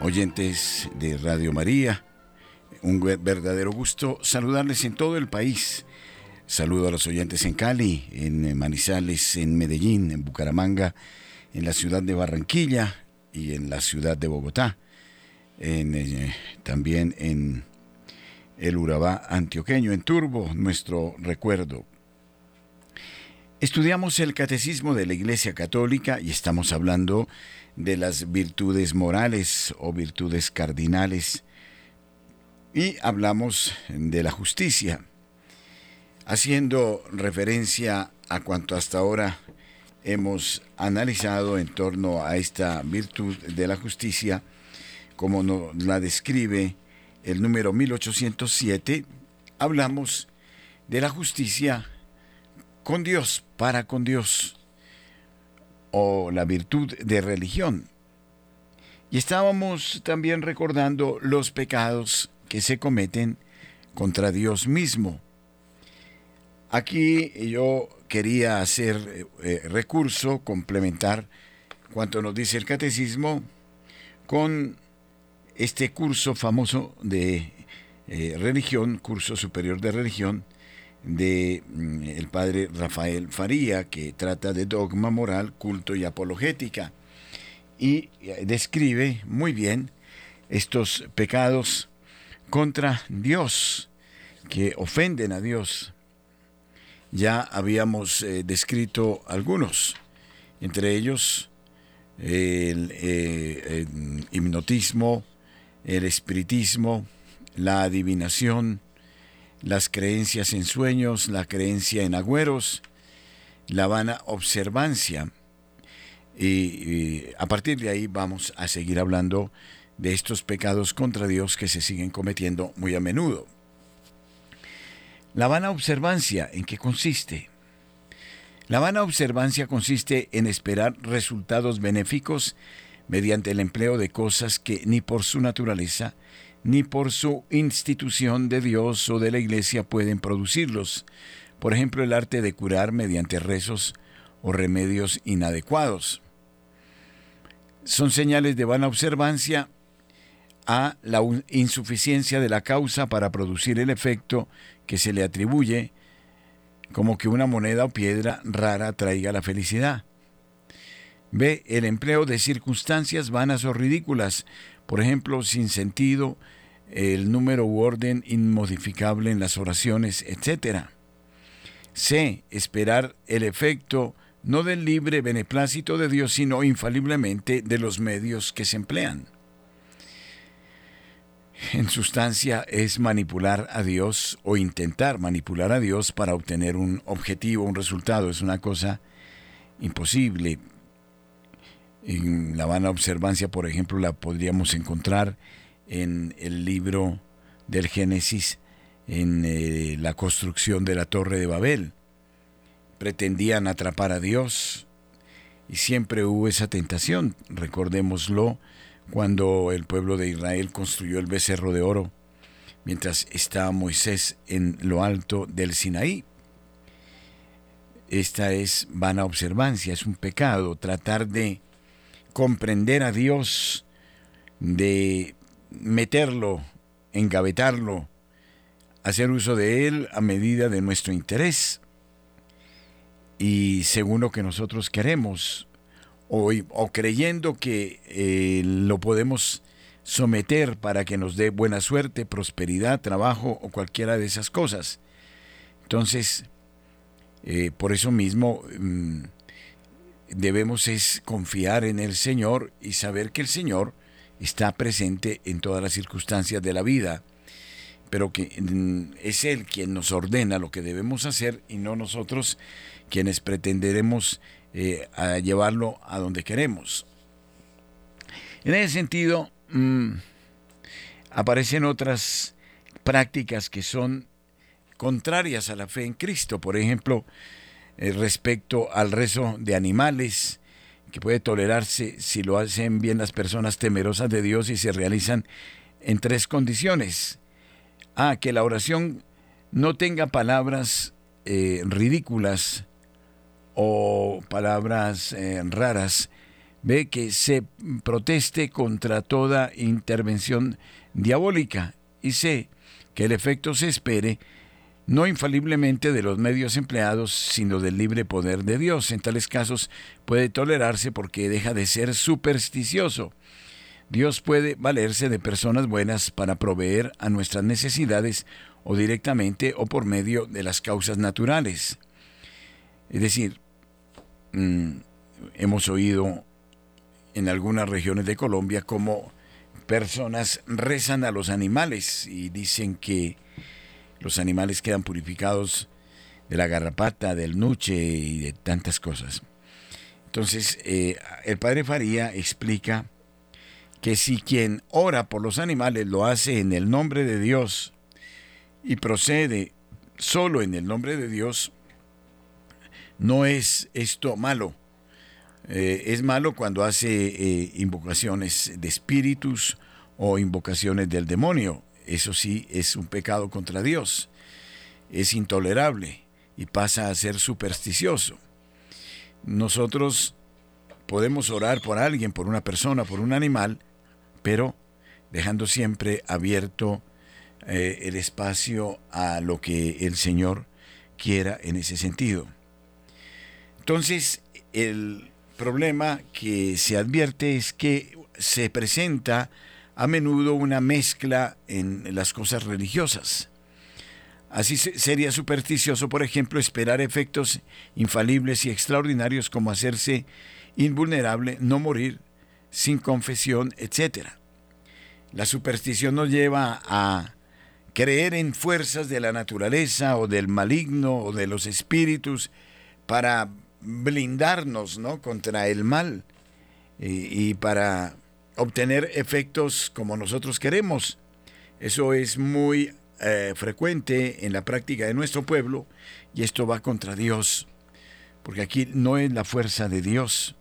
oyentes de Radio María. Un verdadero gusto saludarles en todo el país. Saludo a los oyentes en Cali, en Manizales, en Medellín, en Bucaramanga, en la ciudad de Barranquilla y en la ciudad de Bogotá. Eh, también en el Urabá antioqueño, en Turbo, nuestro recuerdo. Estudiamos el catecismo de la Iglesia Católica y estamos hablando de las virtudes morales o virtudes cardinales. Y hablamos de la justicia, haciendo referencia a cuanto hasta ahora hemos analizado en torno a esta virtud de la justicia, como nos la describe el número 1807, hablamos de la justicia con Dios, para con Dios, o la virtud de religión. Y estábamos también recordando los pecados que se cometen contra Dios mismo. Aquí yo quería hacer eh, recurso, complementar cuanto nos dice el catecismo, con este curso famoso de eh, religión, curso superior de religión, de mm, el padre Rafael Faría, que trata de dogma moral, culto y apologética, y eh, describe muy bien estos pecados contra Dios, que ofenden a Dios. Ya habíamos eh, descrito algunos, entre ellos el, eh, el hipnotismo, el espiritismo, la adivinación, las creencias en sueños, la creencia en agüeros, la vana observancia. Y, a partir de ahí vamos a seguir hablando de estos pecados contra Dios que se siguen cometiendo muy a menudo. La vana observancia, ¿en qué consiste? La vana observancia consiste en esperar resultados benéficos mediante el empleo de cosas que ni por su naturaleza ni por su institución de Dios o de la Iglesia pueden producirlos. Por ejemplo, el arte de curar mediante rezos o remedios inadecuados. Son señales de vana observancia a la insuficiencia de la causa para producir el efecto que se le atribuye, como que una moneda o piedra rara traiga la felicidad. B. El empleo de circunstancias vanas o ridículas, por ejemplo, sin sentido, el número u orden inmodificable en las oraciones, etc. C. Esperar el efecto no del libre beneplácito de Dios, sino infaliblemente de los medios que se emplean. En sustancia es manipular a Dios o intentar manipular a Dios para obtener un objetivo, un resultado. Es una cosa imposible. En la vana observancia, por ejemplo, la podríamos encontrar en el libro del Génesis, en eh, la construcción de la torre de Babel. Pretendían atrapar a Dios y siempre hubo esa tentación. Recordémoslo cuando el pueblo de Israel construyó el becerro de oro, mientras estaba Moisés en lo alto del Sinaí. Esta es vana observancia, es un pecado tratar de comprender a Dios, de meterlo, engavetarlo, hacer uso de él a medida de nuestro interés y según lo que nosotros queremos, o, creyendo que eh, lo podemos someter para que nos dé buena suerte, prosperidad, trabajo o cualquiera de esas cosas. Entonces, eh, por eso mismo mm, debemos es confiar en el Señor y saber que el Señor está presente en todas las circunstancias de la vida, pero que mm, es Él quien nos ordena lo que debemos hacer y no nosotros quienes pretenderemos eh, llevarlo a donde queremos. En ese sentido, mm, aparecen otras prácticas que son contrarias a la fe en Cristo, por ejemplo, eh, respecto al rezo de animales, que puede tolerarse si lo hacen bien las personas temerosas de Dios y se realizan en tres condiciones. A, que la oración no tenga palabras eh, ridículas o palabras eh, raras, ve que se proteste contra toda intervención diabólica y sé que el efecto se espere no infaliblemente de los medios empleados, sino del libre poder de Dios. En tales casos puede tolerarse porque deja de ser supersticioso. Dios puede valerse de personas buenas para proveer a nuestras necesidades o directamente o por medio de las causas naturales. Es decir, mm, hemos oído en algunas regiones de Colombia cómo personas rezan a los animales y dicen que los animales quedan purificados de la garrapata, del nuche y de tantas cosas. Entonces, eh, el padre Faría explica que si quien ora por los animales lo hace en el nombre de Dios y procede solo en el nombre de Dios, no es esto malo. Eh, es malo cuando hace eh, invocaciones de espíritus o invocaciones del demonio. Eso sí es un pecado contra Dios. Es intolerable y pasa a ser supersticioso. Nosotros podemos orar por alguien, por una persona, por un animal, pero dejando siempre abierto eh, el espacio a lo que el Señor quiera en ese sentido. Entonces, el problema que se advierte es que se presenta a menudo una mezcla en las cosas religiosas. Así sería supersticioso, por ejemplo, esperar efectos infalibles y extraordinarios como hacerse invulnerable, no morir, sin confesión, etc. La superstición nos lleva a creer en fuerzas de la naturaleza o del maligno o de los espíritus para blindarnos ¿no? contra el mal y, y para obtener efectos como nosotros queremos. Eso es muy eh, frecuente en la práctica de nuestro pueblo y esto va contra Dios, porque aquí no es la fuerza de Dios,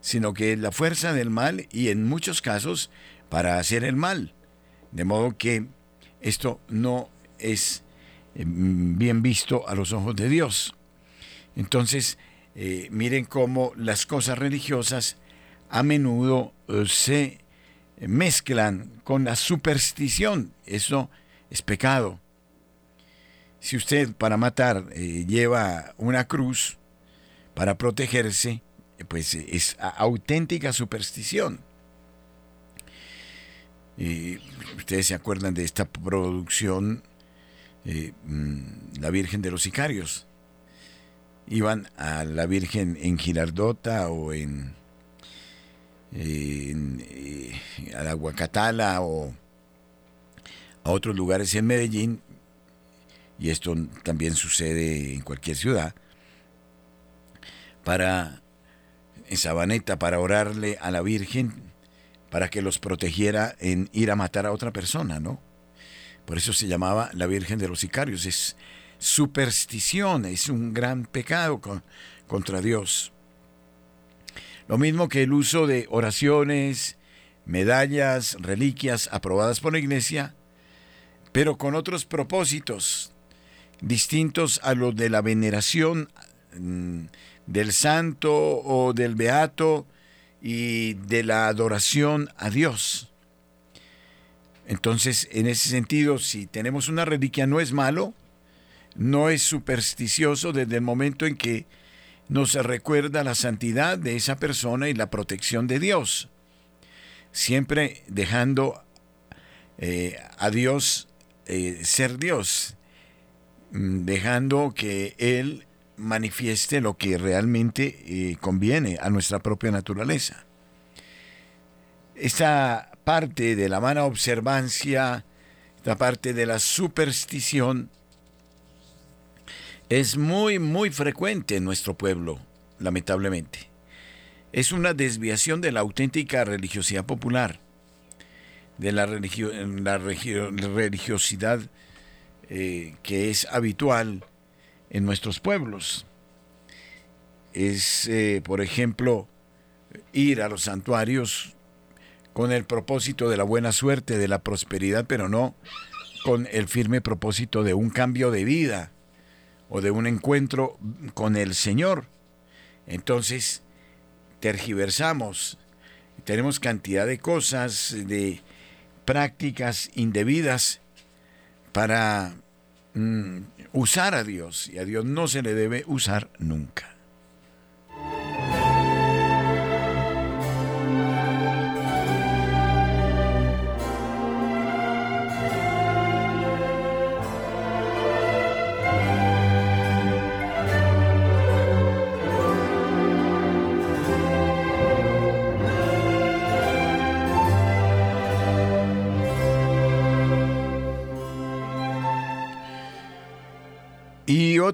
sino que es la fuerza del mal y en muchos casos para hacer el mal. De modo que esto no es eh, bien visto a los ojos de Dios. Entonces, eh, miren cómo las cosas religiosas a menudo eh, se mezclan con la superstición. Eso es pecado. Si usted para matar eh, lleva una cruz para protegerse, eh, pues es auténtica superstición. Ustedes se acuerdan de esta producción, mm, La Virgen de los Sicarios. Iban a la Virgen en Girardota o en eh, a la Guacatala o a otros lugares en Medellín, y esto también sucede en cualquier ciudad, para en Sabaneta, para orarle a la Virgen, para que los protegiera en ir a matar a otra persona, ¿no? Por eso se llamaba la Virgen de los Sicarios. Es superstición, es un gran pecado contra Dios. Lo mismo que el uso de oraciones, medallas, reliquias aprobadas por la Iglesia, pero con otros propósitos distintos a los de la veneración mm, del santo o del beato y de la adoración a Dios. Entonces, en ese sentido, si tenemos una reliquia no es malo, no es supersticioso desde el momento en que nos recuerda la santidad de esa persona y la protección de Dios, siempre dejando eh, a Dios eh, ser Dios, mm, dejando que Él manifieste lo que realmente eh, conviene a nuestra propia naturaleza. Esta parte de la mala observancia, esta parte de la superstición, es muy, muy frecuente en nuestro pueblo, lamentablemente. Es una desviación de la auténtica religiosidad popular, de la, la religiosidad eh, que es habitual en nuestros pueblos. Es, eh, por ejemplo, ir a los santuarios con el propósito de la buena suerte, de la prosperidad, pero no con el firme propósito de un cambio de vida, o de un encuentro con el Señor. Entonces, tergiversamos, tenemos cantidad de cosas, de prácticas indebidas para mm, usar a Dios y a Dios no se le debe usar nunca.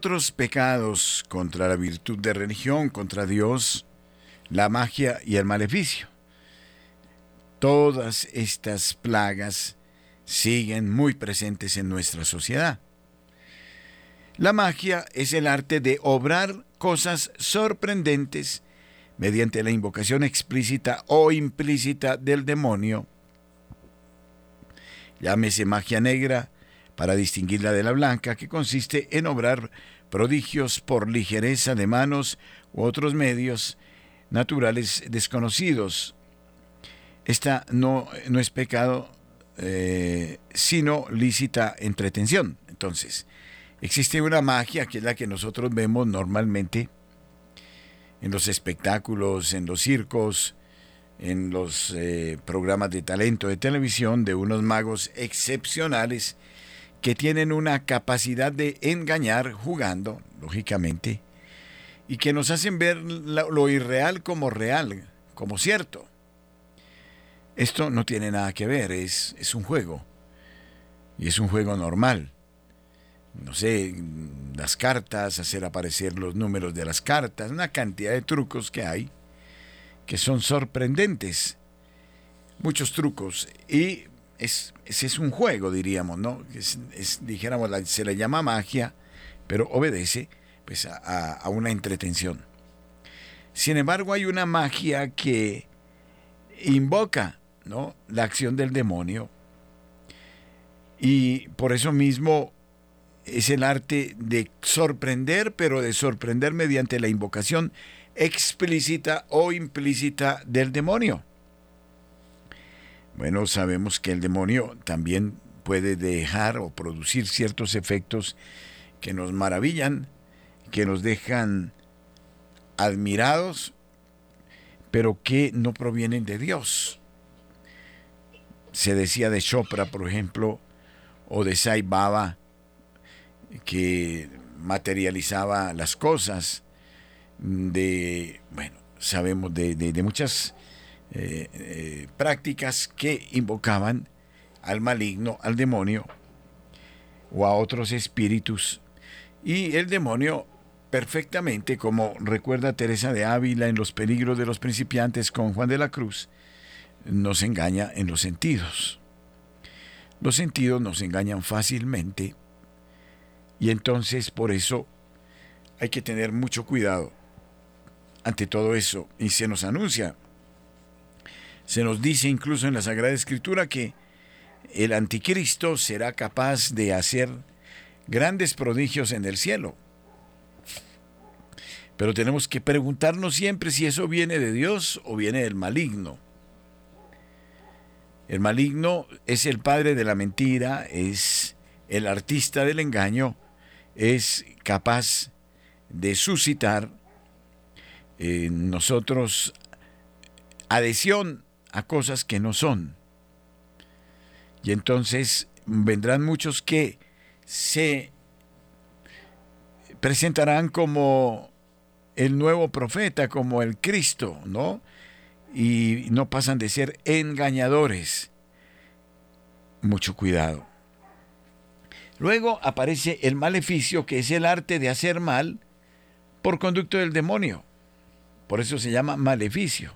Otros pecados contra la virtud de religión, contra Dios, la magia y el maleficio. Todas estas plagas siguen muy presentes en nuestra sociedad. La magia es el arte de obrar cosas sorprendentes mediante la invocación explícita o implícita del demonio. Llámese magia negra, para distinguirla de la blanca, que consiste en obrar prodigios por ligereza de manos u otros medios naturales desconocidos. Esta no, no es pecado, eh, sino lícita entretención. Entonces, existe una magia que es la que nosotros vemos normalmente en los espectáculos, en los circos, en los eh, programas de talento de televisión de unos magos excepcionales que tienen una capacidad de engañar jugando, lógicamente, y que nos hacen ver lo irreal como real, como cierto. Esto no tiene nada que ver, es, es un juego, y es un juego normal. No sé, las cartas, hacer aparecer los números de las cartas, una cantidad de trucos que hay que son sorprendentes. Muchos trucos. Y es, es un juego, diríamos, ¿no? Es, dijéramos, se le llama magia, pero obedece pues, a, a una entretención. Sin embargo, hay una magia que invoca ¿no? la acción del demonio y por eso mismo es el arte de sorprender, pero de sorprender mediante la invocación explícita o implícita del demonio. Bueno, sabemos que el demonio también puede dejar o producir ciertos efectos que nos maravillan, que nos dejan admirados, pero que no provienen de Dios. Se decía de Chopra, por ejemplo, o de Sai Baba, que materializaba las cosas, de, bueno, sabemos de, de muchas eh, prácticas que invocaban al maligno, al demonio o a otros espíritus. Y el demonio perfectamente, como recuerda Teresa de Ávila en Los peligros de los principiantes con Juan de la Cruz, nos engaña en los sentidos. Los sentidos nos engañan fácilmente y entonces por eso hay que tener mucho cuidado ante todo eso y se nos anuncia se nos dice incluso en la Sagrada Escritura que el anticristo será capaz de hacer grandes prodigios en el cielo. Pero tenemos que preguntarnos siempre si eso viene de Dios o viene del maligno. El maligno es el padre de la mentira, es el artista del engaño, es capaz de suscitar en nosotros adhesión a cosas que no son. Y entonces vendrán muchos que se presentarán como el nuevo profeta, como el Cristo, ¿no? Y no pasan de ser engañadores. Mucho cuidado. Luego aparece el maleficio, que es el arte de hacer mal por conducto del demonio. Por eso se llama maleficio.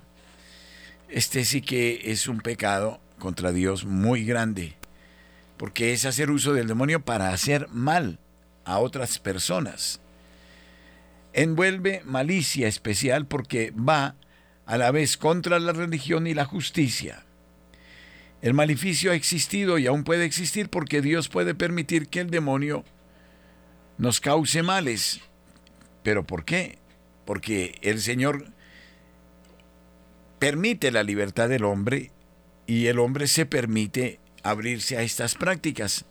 Este sí que es un pecado contra Dios muy grande, porque es hacer uso del demonio para hacer mal a otras personas. Envuelve malicia especial porque va a la vez contra la religión y la justicia. El maleficio ha existido y aún puede existir porque Dios puede permitir que el demonio nos cause males. ¿Pero por qué? Porque el Señor permite la libertad del hombre y el hombre se permite abrirse a estas prácticas.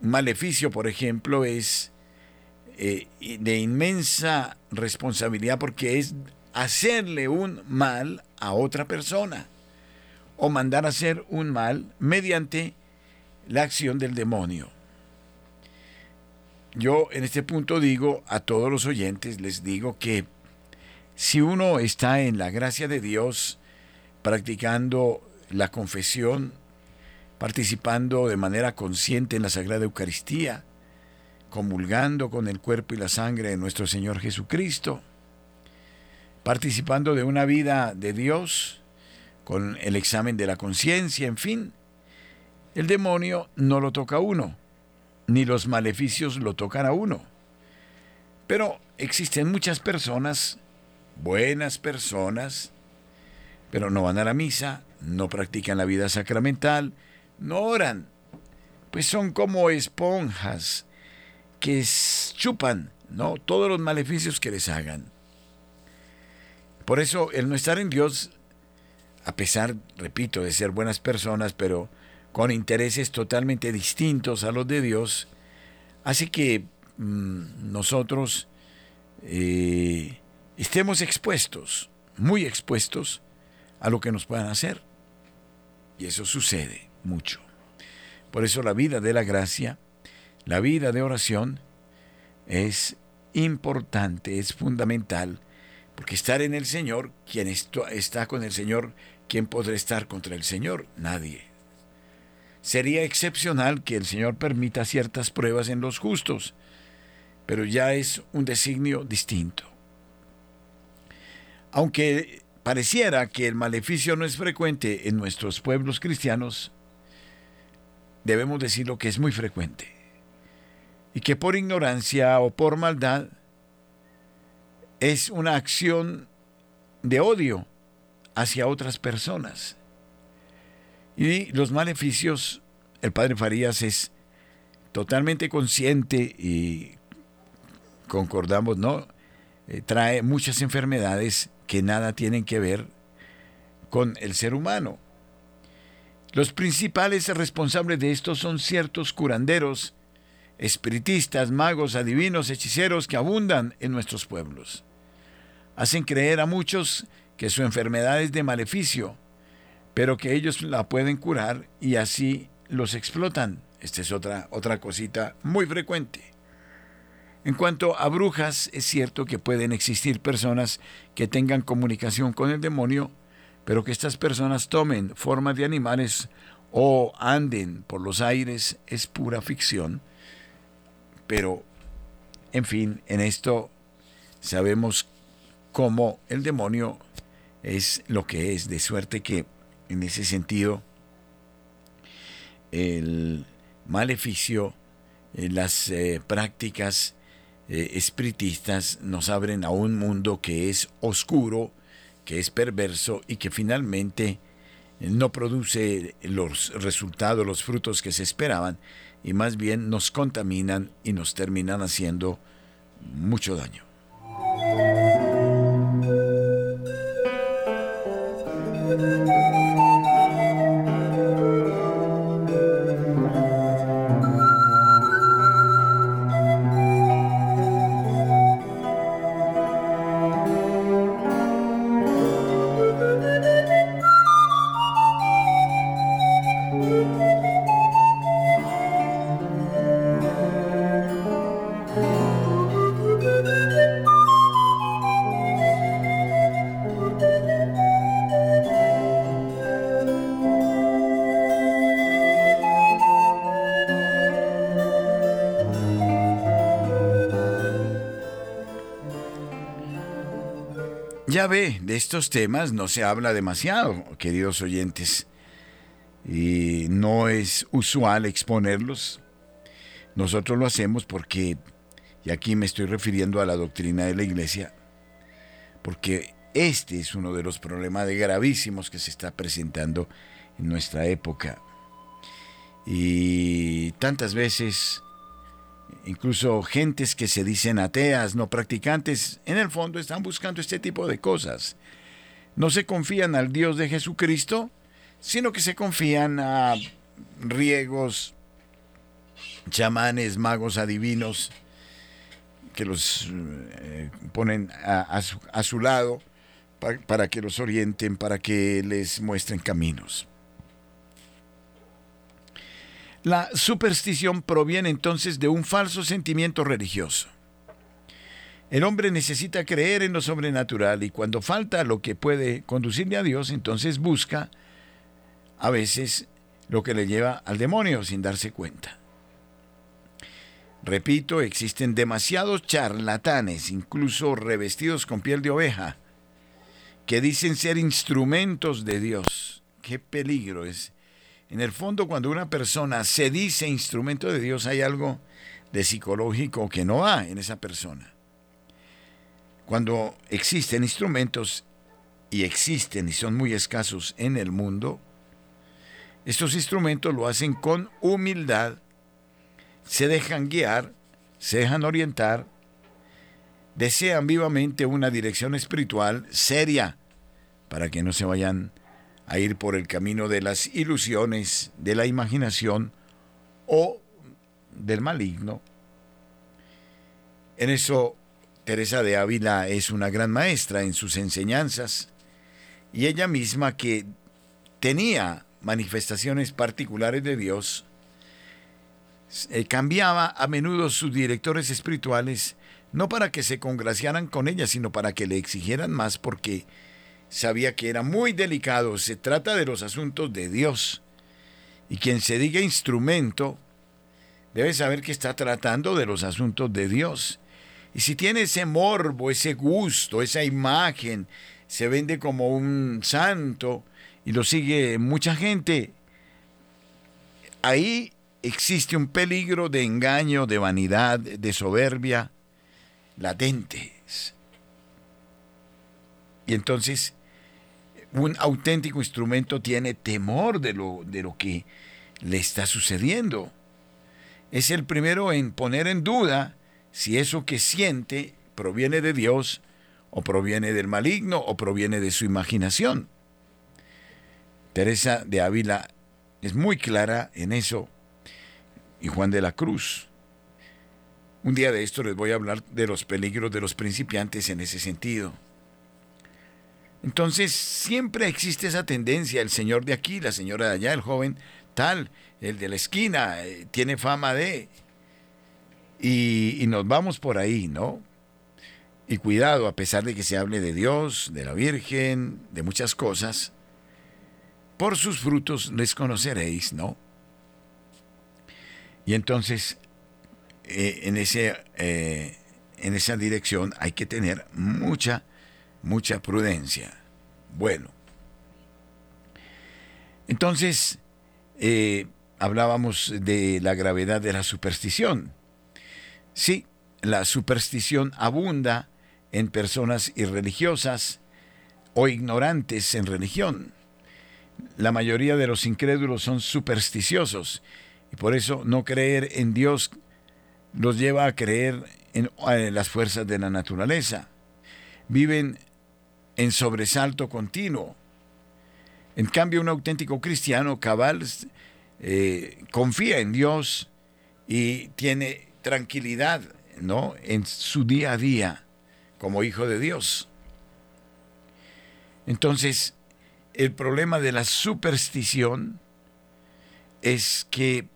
maleficio, por ejemplo, es eh, de inmensa responsabilidad porque es hacerle un mal a otra persona o mandar a hacer un mal mediante la acción del demonio. Yo en este punto digo a todos los oyentes, les digo que si uno está en la gracia de Dios, practicando la confesión, participando de manera consciente en la Sagrada Eucaristía, comulgando con el cuerpo y la sangre de nuestro Señor Jesucristo, participando de una vida de Dios, con el examen de la conciencia, en fin, el demonio no lo toca a uno, ni los maleficios lo tocan a uno. Pero existen muchas personas, buenas personas, pero no van a la misa, no practican la vida sacramental, no oran, pues son como esponjas que chupan ¿no? todos los maleficios que les hagan. Por eso el no estar en Dios, a pesar, repito, de ser buenas personas, pero con intereses totalmente distintos a los de Dios, hace que mm, nosotros eh, estemos expuestos, muy expuestos a lo que nos puedan hacer. Y eso sucede mucho. Por eso la vida de la gracia, la vida de oración, es importante, es fundamental, porque estar en el Señor, quien está con el Señor, ¿quién podrá estar contra el Señor? Nadie. Sería excepcional que el Señor permita ciertas pruebas en los justos, pero ya es un designio distinto. Aunque pareciera que el maleficio no es frecuente en nuestros pueblos cristianos, debemos decirlo que es muy frecuente, y que por ignorancia o por maldad es una acción de odio hacia otras personas. Y los maleficios, el padre Farías es totalmente consciente y concordamos, ¿no? Eh, trae muchas enfermedades que nada tienen que ver con el ser humano. Los principales responsables de esto son ciertos curanderos, espiritistas, magos, adivinos, hechiceros que abundan en nuestros pueblos. Hacen creer a muchos que su enfermedad es de maleficio, pero que ellos la pueden curar y así los explotan. Esta es otra, otra cosita muy frecuente. En cuanto a brujas, es cierto que pueden existir personas que tengan comunicación con el demonio, pero que estas personas tomen formas de animales o anden por los aires es pura ficción. Pero, en fin, en esto sabemos cómo el demonio es lo que es, de suerte que en ese sentido, el maleficio, eh, las eh, prácticas eh, espiritistas nos abren a un mundo que es oscuro, que es perverso y que finalmente no produce los resultados, los frutos que se esperaban y más bien nos contaminan y nos terminan haciendo mucho daño. Ve, de estos temas no se habla demasiado, queridos oyentes, y no es usual exponerlos. Nosotros lo hacemos porque, y aquí me estoy refiriendo a la doctrina de la Iglesia, porque este es uno de los problemas gravísimos que se está presentando en nuestra época. Y tantas veces incluso gentes que se dicen ateas, no practicantes, en el fondo están buscando este tipo de cosas. no se confían al Dios de Jesucristo, sino que se confían a riegos, chamanes, magos, adivinos, que los eh, ponen a, su, lado para que los orienten, para que les muestren caminos. La superstición proviene entonces de un falso sentimiento religioso. El hombre necesita creer en lo sobrenatural y cuando falta lo que puede conducirle a Dios, entonces busca a veces lo que le lleva al demonio sin darse cuenta. Repito, existen demasiados charlatanes, incluso revestidos con piel de oveja, que dicen ser instrumentos de Dios. Qué peligro es. En el fondo, cuando una persona se dice instrumento de Dios, hay algo de psicológico que no va en esa persona. Cuando existen instrumentos, y existen y son muy escasos en el mundo, estos instrumentos lo hacen con humildad, se dejan guiar, se dejan orientar, desean vivamente una dirección espiritual seria para que no se vayan a ir por el camino de las ilusiones, de la imaginación o del maligno. En eso Teresa de Ávila es una gran maestra en sus enseñanzas y ella misma que tenía manifestaciones particulares de Dios, eh, cambiaba a menudo sus directores espirituales no para que se congraciaran con ella, sino para que le exigieran más porque sabía que era muy delicado, se trata de los asuntos de Dios. Y quien se diga instrumento debe saber que está tratando de los asuntos de Dios y si tiene ese morbo, ese gusto, esa imagen, se vende como un santo y lo sigue mucha gente, ahí existe un peligro de engaño, de vanidad, de soberbia latentes. Y entonces un auténtico instrumento tiene temor de lo, de lo que le está sucediendo. Es el primero en poner en duda si eso que siente proviene de Dios o proviene del maligno o proviene de su imaginación. Teresa de Ávila es muy clara en eso y Juan de la Cruz. Un día de esto les voy a hablar de los peligros de los principiantes en ese sentido. Entonces siempre existe esa tendencia, el señor de aquí, la señora de allá, el joven tal, el de la esquina, eh, tiene fama de, y, nos vamos por ahí, ¿no? Y cuidado, a pesar de que se hable de Dios, de la Virgen, de muchas cosas, por sus frutos les conoceréis, ¿no? Y entonces, eh, en, ese, eh, en esa dirección hay que tener mucha, mucha prudencia. Bueno, entonces, eh, hablábamos de la gravedad de la superstición. Sí, la superstición abunda en personas irreligiosas o ignorantes en religión. La mayoría de los incrédulos son supersticiosos y por eso no creer en Dios los lleva a creer en, las fuerzas de la naturaleza. Viven en sobresalto continuo. En cambio, un auténtico cristiano cabal eh, confía en Dios y tiene tranquilidad, ¿no? En su día a día como hijo de Dios. Entonces, el problema de la superstición es que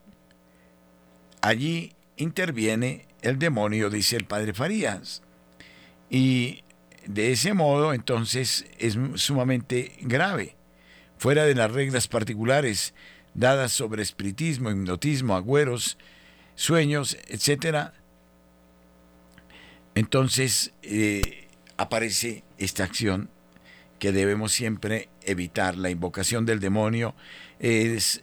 allí interviene el demonio, dice el padre Farías. Y de ese modo, entonces, es sumamente grave. Fuera de las reglas particulares dadas sobre espiritismo, hipnotismo, agüeros, sueños, etcétera. Entonces eh, aparece esta acción que debemos siempre evitar. La invocación del demonio es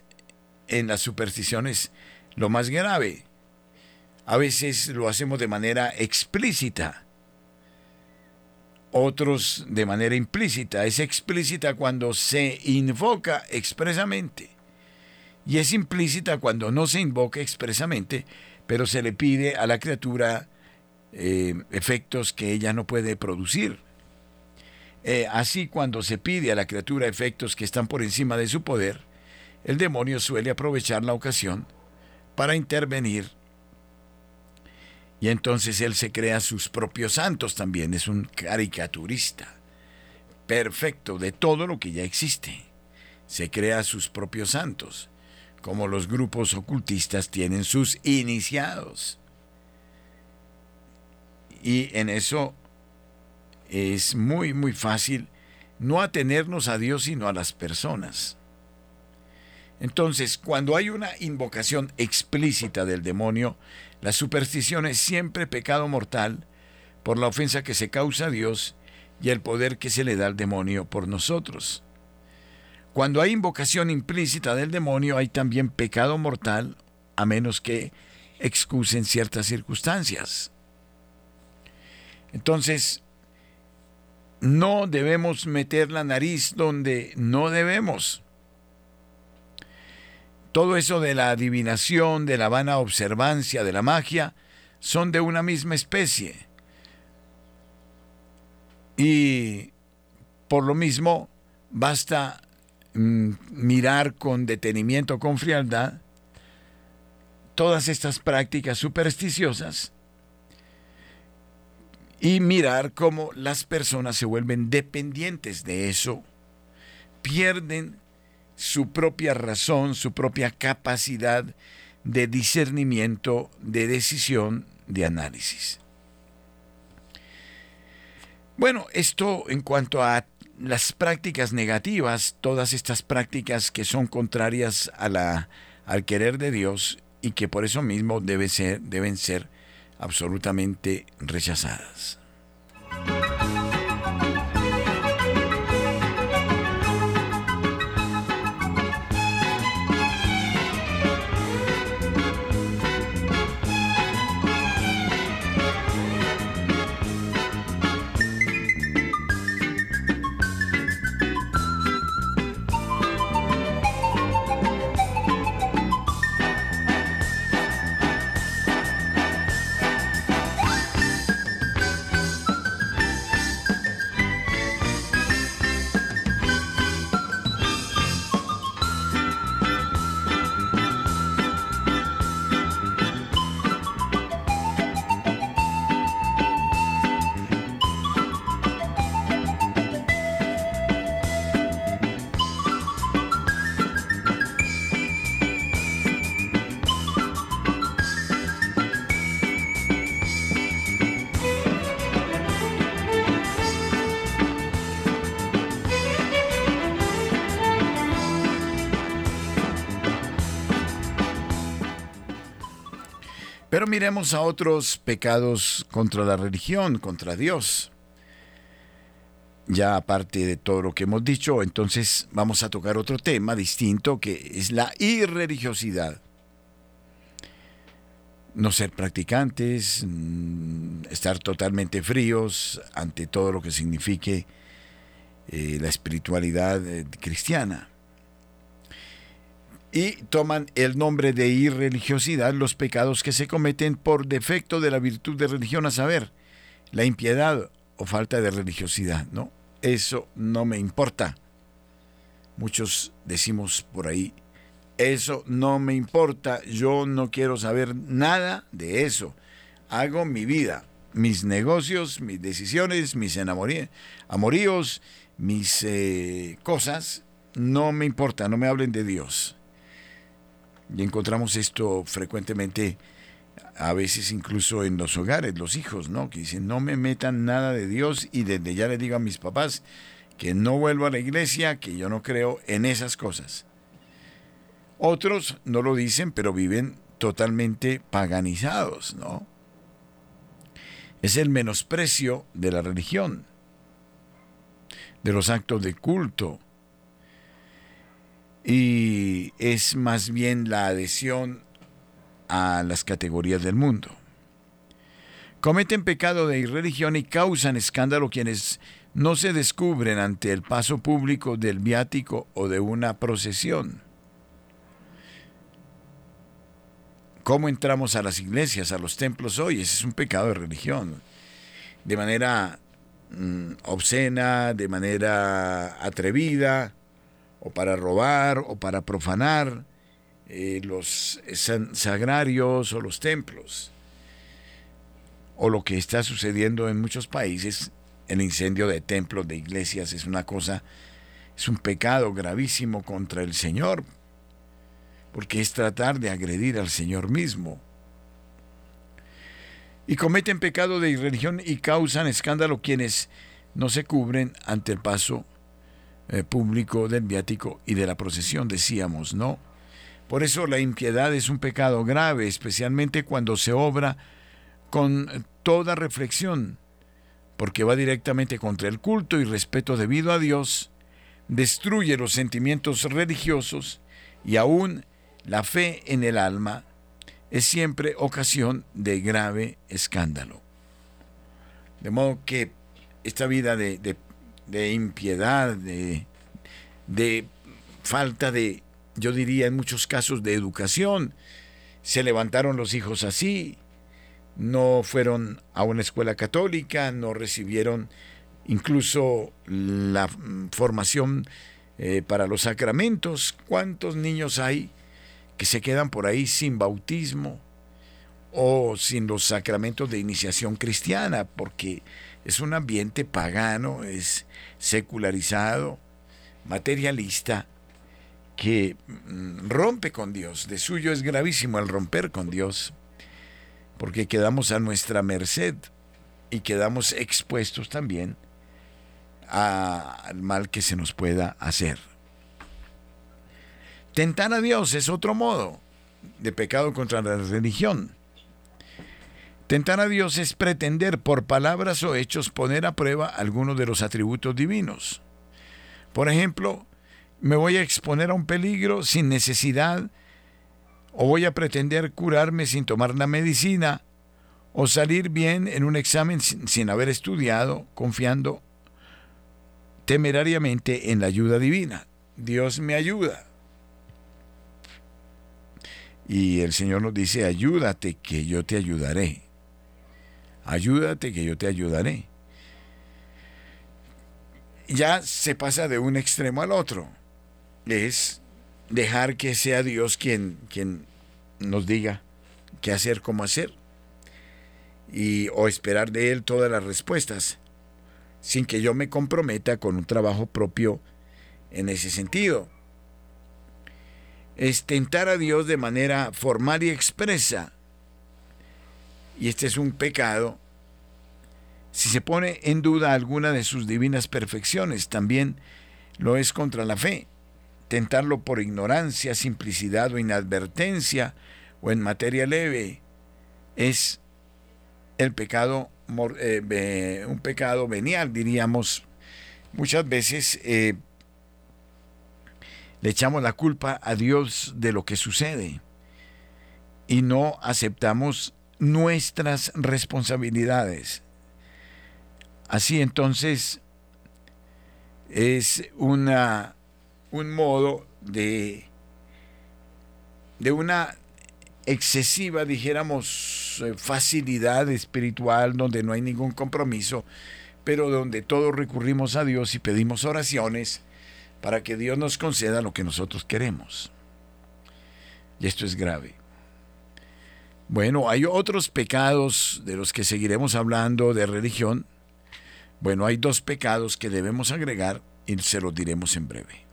en las supersticiones lo más grave. A veces lo hacemos de manera explícita, otros de manera implícita. Es explícita cuando se invoca expresamente y es implícita cuando no se invoca expresamente, pero se le pide a la criatura eh, efectos que ella no puede producir. Eh, así cuando se pide a la criatura efectos que están por encima de su poder, el demonio suele aprovechar la ocasión para intervenir y entonces él se crea sus propios santos también, es un caricaturista perfecto de todo lo que ya existe. Se crea sus propios santos, como los grupos ocultistas tienen sus iniciados. Y en eso es muy, muy fácil no atenernos a Dios sino a las personas. Entonces, cuando hay una invocación explícita del demonio, la superstición es siempre pecado mortal por la ofensa que se causa a Dios y el poder que se le da al demonio por nosotros. Cuando hay invocación implícita del demonio, hay también pecado mortal, a menos que excusen ciertas circunstancias. Entonces, no debemos meter la nariz donde no debemos. Todo eso de la adivinación, de la vana observancia, de la magia, son de una misma especie. Y por lo mismo, basta mm, mirar con detenimiento, con frialdad, todas estas prácticas supersticiosas y mirar cómo las personas se vuelven dependientes de eso, pierden su propia razón, su propia capacidad de discernimiento, de decisión, de análisis. Bueno, esto en cuanto a las prácticas negativas, todas estas prácticas que son contrarias a la, al querer de Dios y que por eso mismo debe ser, deben ser absolutamente rechazadas. Miremos a otros pecados contra la religión, contra Dios. Ya aparte de todo lo que hemos dicho, entonces vamos a tocar otro tema distinto que es la irreligiosidad. No ser practicantes, mm, estar totalmente fríos ante todo lo que signifique eh, la espiritualidad eh, cristiana y toman el nombre de irreligiosidad los pecados que se cometen por defecto de la virtud de religión, a saber, la impiedad o falta de religiosidad, ¿no? Eso no me importa. Muchos decimos por ahí, eso no me importa, yo no quiero saber nada de eso. Hago mi vida, mis negocios, mis decisiones, mis amoríos, mis eh, cosas, no me importa, no me hablen de Dios. Y encontramos esto frecuentemente, a veces incluso en los hogares, los hijos, ¿no? Que dicen, no me metan nada de Dios y desde ya le digo a mis papás que no vuelvo a la iglesia, que yo no creo en esas cosas. Otros no lo dicen, pero viven totalmente paganizados, ¿no? Es el menosprecio de la religión, de los actos de culto, y es más bien la adhesión a las categorías del mundo. Cometen pecado de irreligión y causan escándalo quienes no se descubren ante el paso público del viático o de una procesión. ¿Cómo entramos a las iglesias, a los templos hoy? Ese es un pecado de religión. De manera mm, obscena, de manera atrevida, o para robar, o para profanar eh, los sagrarios o los templos. O lo que está sucediendo en muchos países, el incendio de templos, de iglesias, es una cosa, es un pecado gravísimo contra el Señor, porque es tratar de agredir al Señor mismo y cometen pecado de irreligión y causan escándalo quienes no se cubren ante el paso eh, público del viático y de la procesión, decíamos, ¿no? Por eso la impiedad es un pecado grave, especialmente cuando se obra con toda reflexión, porque va directamente contra el culto y respeto debido a Dios, destruye los sentimientos religiosos y aún la fe en el alma es siempre ocasión de grave escándalo. De modo que esta vida de, impiedad, de, de falta de, yo diría en muchos casos, de educación, se levantaron los hijos así, no fueron a una escuela católica, no recibieron incluso la formación eh, para los sacramentos. ¿Cuántos niños hay que se quedan por ahí sin bautismo o sin los sacramentos de iniciación cristiana, porque es un ambiente pagano, es secularizado, materialista, que mm, rompe con Dios. De suyo es gravísimo el romper con Dios, porque quedamos a nuestra merced y quedamos expuestos también al mal que se nos pueda hacer. Tentar a Dios es otro modo de pecado contra la religión. Tentar a Dios es pretender por palabras o hechos poner a prueba alguno de los atributos divinos. Por ejemplo, me voy a exponer a un peligro sin necesidad, o voy a pretender curarme sin tomar la medicina, o salir bien en un examen sin, sin haber estudiado, confiando temerariamente en la ayuda divina. Dios me ayuda. Y el Señor nos dice, ayúdate que yo te ayudaré. Ayúdate que yo te ayudaré. Ya se pasa de un extremo al otro. Es dejar que sea Dios quien, quien nos diga qué hacer, cómo hacer. Y, o esperar de Él todas las respuestas, sin que yo me comprometa con un trabajo propio en ese sentido es tentar a Dios de manera formal y expresa. Y este es un pecado si se pone en duda alguna de sus divinas perfecciones. También lo es contra la fe. Tentarlo por ignorancia, simplicidad o inadvertencia o en materia leve es el pecado, eh, un pecado venial, diríamos. Muchas veces eh, le echamos la culpa a Dios de lo que sucede y no aceptamos nuestras responsabilidades. Así entonces es una, un modo de, de una excesiva, dijéramos, eh, facilidad espiritual donde no hay ningún compromiso, pero donde todos recurrimos a Dios y pedimos oraciones para que Dios nos conceda lo que nosotros queremos. Y esto es grave. Bueno, hay otros pecados de los que seguiremos hablando de religión. Bueno, hay dos pecados que debemos agregar y se los diremos en breve.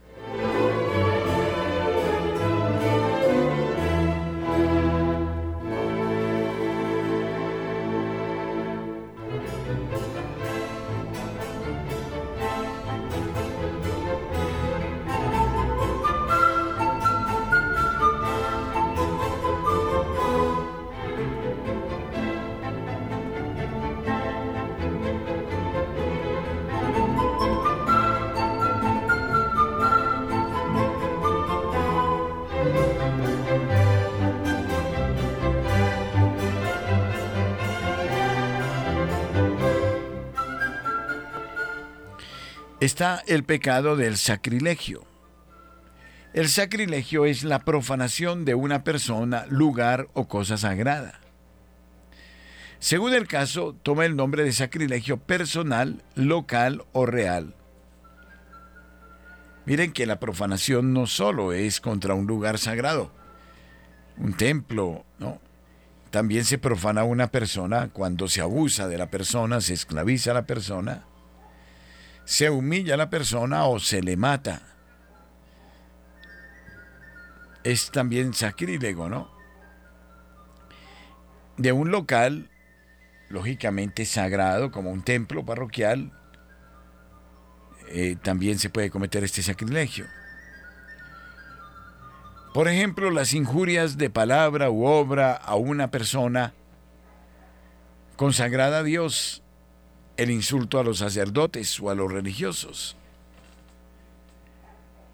Está el pecado del sacrilegio. El sacrilegio es la profanación de una persona, lugar o cosa sagrada. Según el caso, toma el nombre de sacrilegio personal, local o real. Miren que la profanación no solo es contra un lugar sagrado, un templo, ¿no? También se profana una persona cuando se abusa de la persona, se esclaviza a la persona, se humilla a la persona o se le mata. Es también sacrílego, ¿no? De un local, lógicamente sagrado, como un templo parroquial, eh, también se puede cometer este sacrilegio. Por ejemplo, las injurias de palabra u obra a una persona consagrada a Dios, el insulto a los sacerdotes o a los religiosos.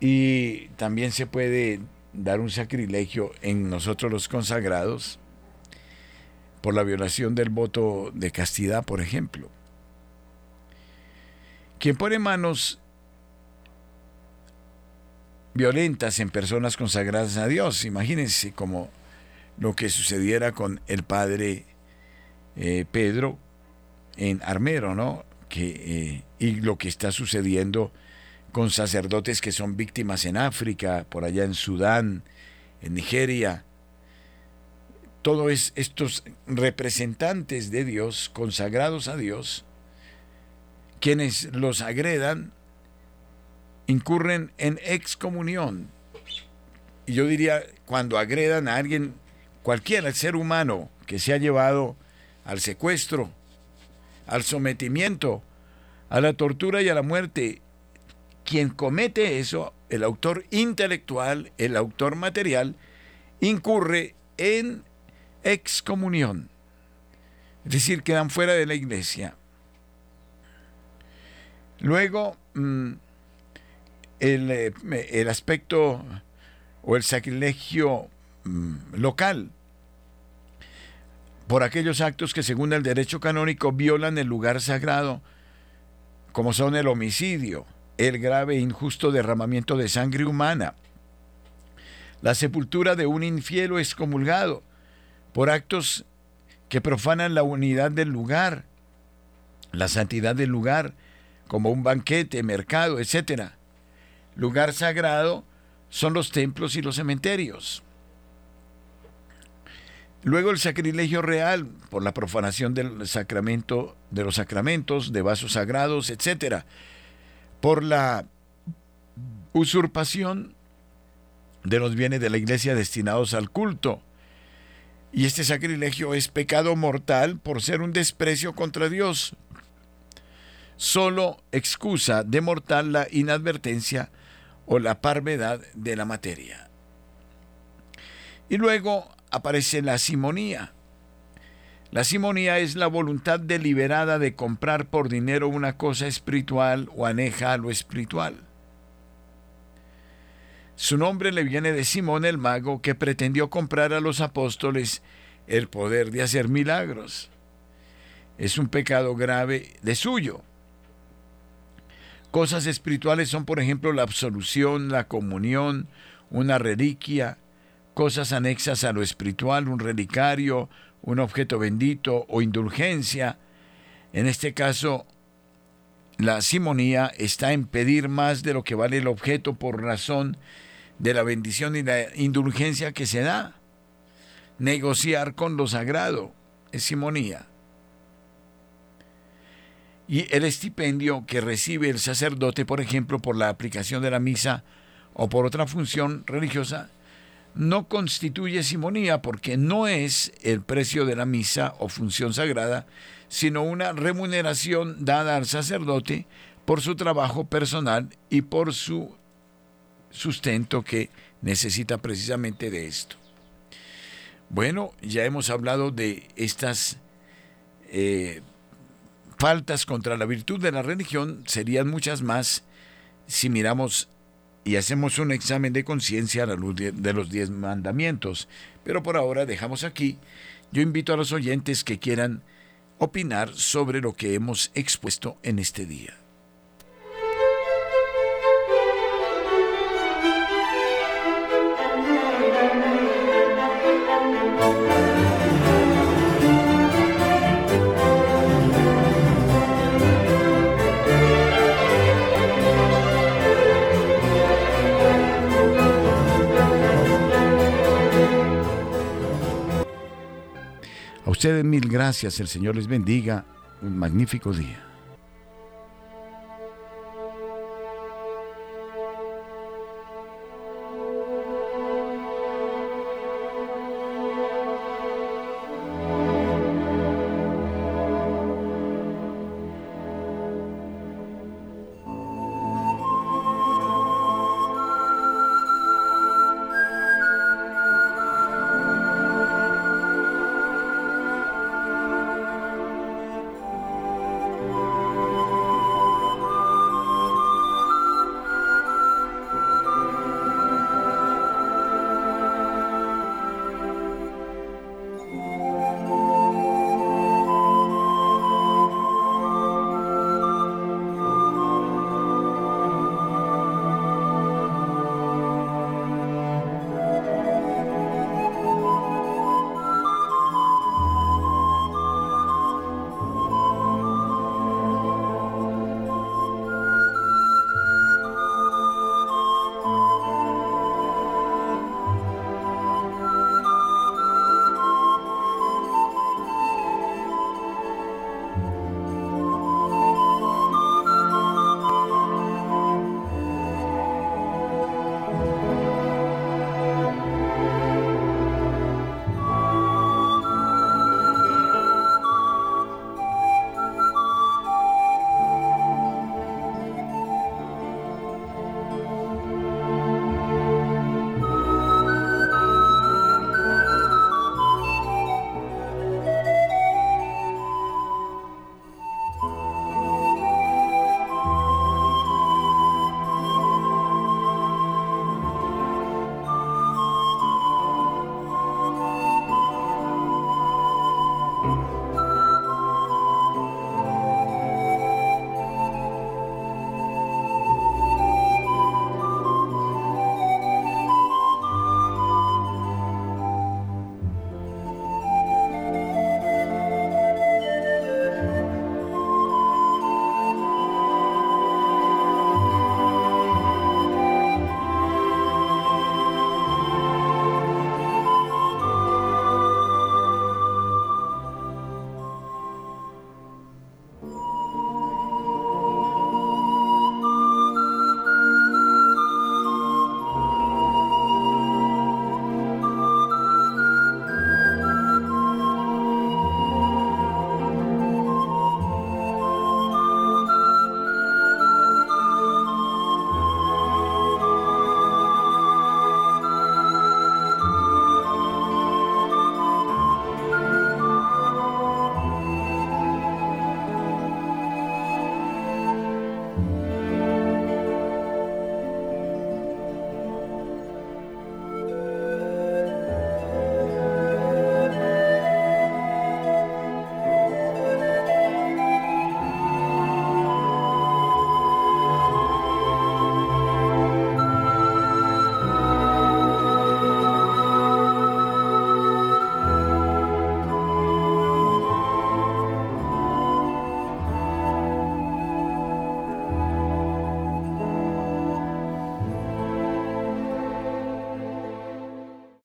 Y también se puede dar un sacrilegio en nosotros los consagrados por la violación del voto de castidad, por ejemplo. Quien pone manos violentas en personas consagradas a Dios. Imagínense como lo que sucediera con el padre eh, Pedro en Armero, ¿no? Que, eh, y lo que está sucediendo con sacerdotes que son víctimas en África, por allá en Sudán, en Nigeria. Todos estos representantes de Dios, consagrados a Dios, quienes los agredan, incurren en excomunión. Y yo diría, cuando agredan a alguien, cualquiera, ser humano que se ha llevado al secuestro, al sometimiento, a la tortura y a la muerte, quien comete eso, el autor intelectual, el autor material, incurre en excomunión. Es decir, quedan fuera de la iglesia. Luego, mm, eh, el, aspecto o el sacrilegio mm, local por aquellos actos que según el derecho canónico violan el lugar sagrado, como son el homicidio, el grave e injusto derramamiento de sangre humana, la sepultura de un infiel o excomulgado, por actos que profanan la unidad del lugar, la santidad del lugar, como un banquete, mercado, etc lugar sagrado son los templos y los cementerios. Luego el sacrilegio real por la profanación del sacramento de los sacramentos, de vasos sagrados, etc. Por la usurpación de los bienes de la iglesia destinados al culto. Y este sacrilegio es pecado mortal por ser un desprecio contra Dios. Solo excusa de mortal la inadvertencia o la parvedad de la materia. Y luego aparece la simonía. La simonía es la voluntad deliberada de comprar por dinero una cosa espiritual o aneja a lo espiritual. Su nombre le viene de Simón el mago que pretendió comprar a los apóstoles el poder de hacer milagros. Es un pecado grave de suyo. Cosas espirituales son, por ejemplo, la absolución, la comunión, una reliquia, cosas anexas a lo espiritual, un relicario, un objeto bendito o indulgencia. En este caso, la simonía está en pedir más de lo que vale el objeto por razón de la bendición y la indulgencia que se da. Negociar con lo sagrado es simonía y el estipendio que recibe el sacerdote, por ejemplo, por la aplicación de la misa o por otra función religiosa, no constituye simonía porque no es el precio de la misa o función sagrada, sino una remuneración dada al sacerdote por su trabajo personal y por su sustento que necesita precisamente de esto. Bueno, ya hemos hablado de estas eh, faltas contra la virtud de la religión serían muchas más si miramos y hacemos un examen de conciencia a la luz de, los diez mandamientos. Pero por ahora dejamos aquí. Yo invito a los oyentes que quieran opinar sobre lo que hemos expuesto en este día. Ustedes mil gracias, el Señor les bendiga, un magnífico día.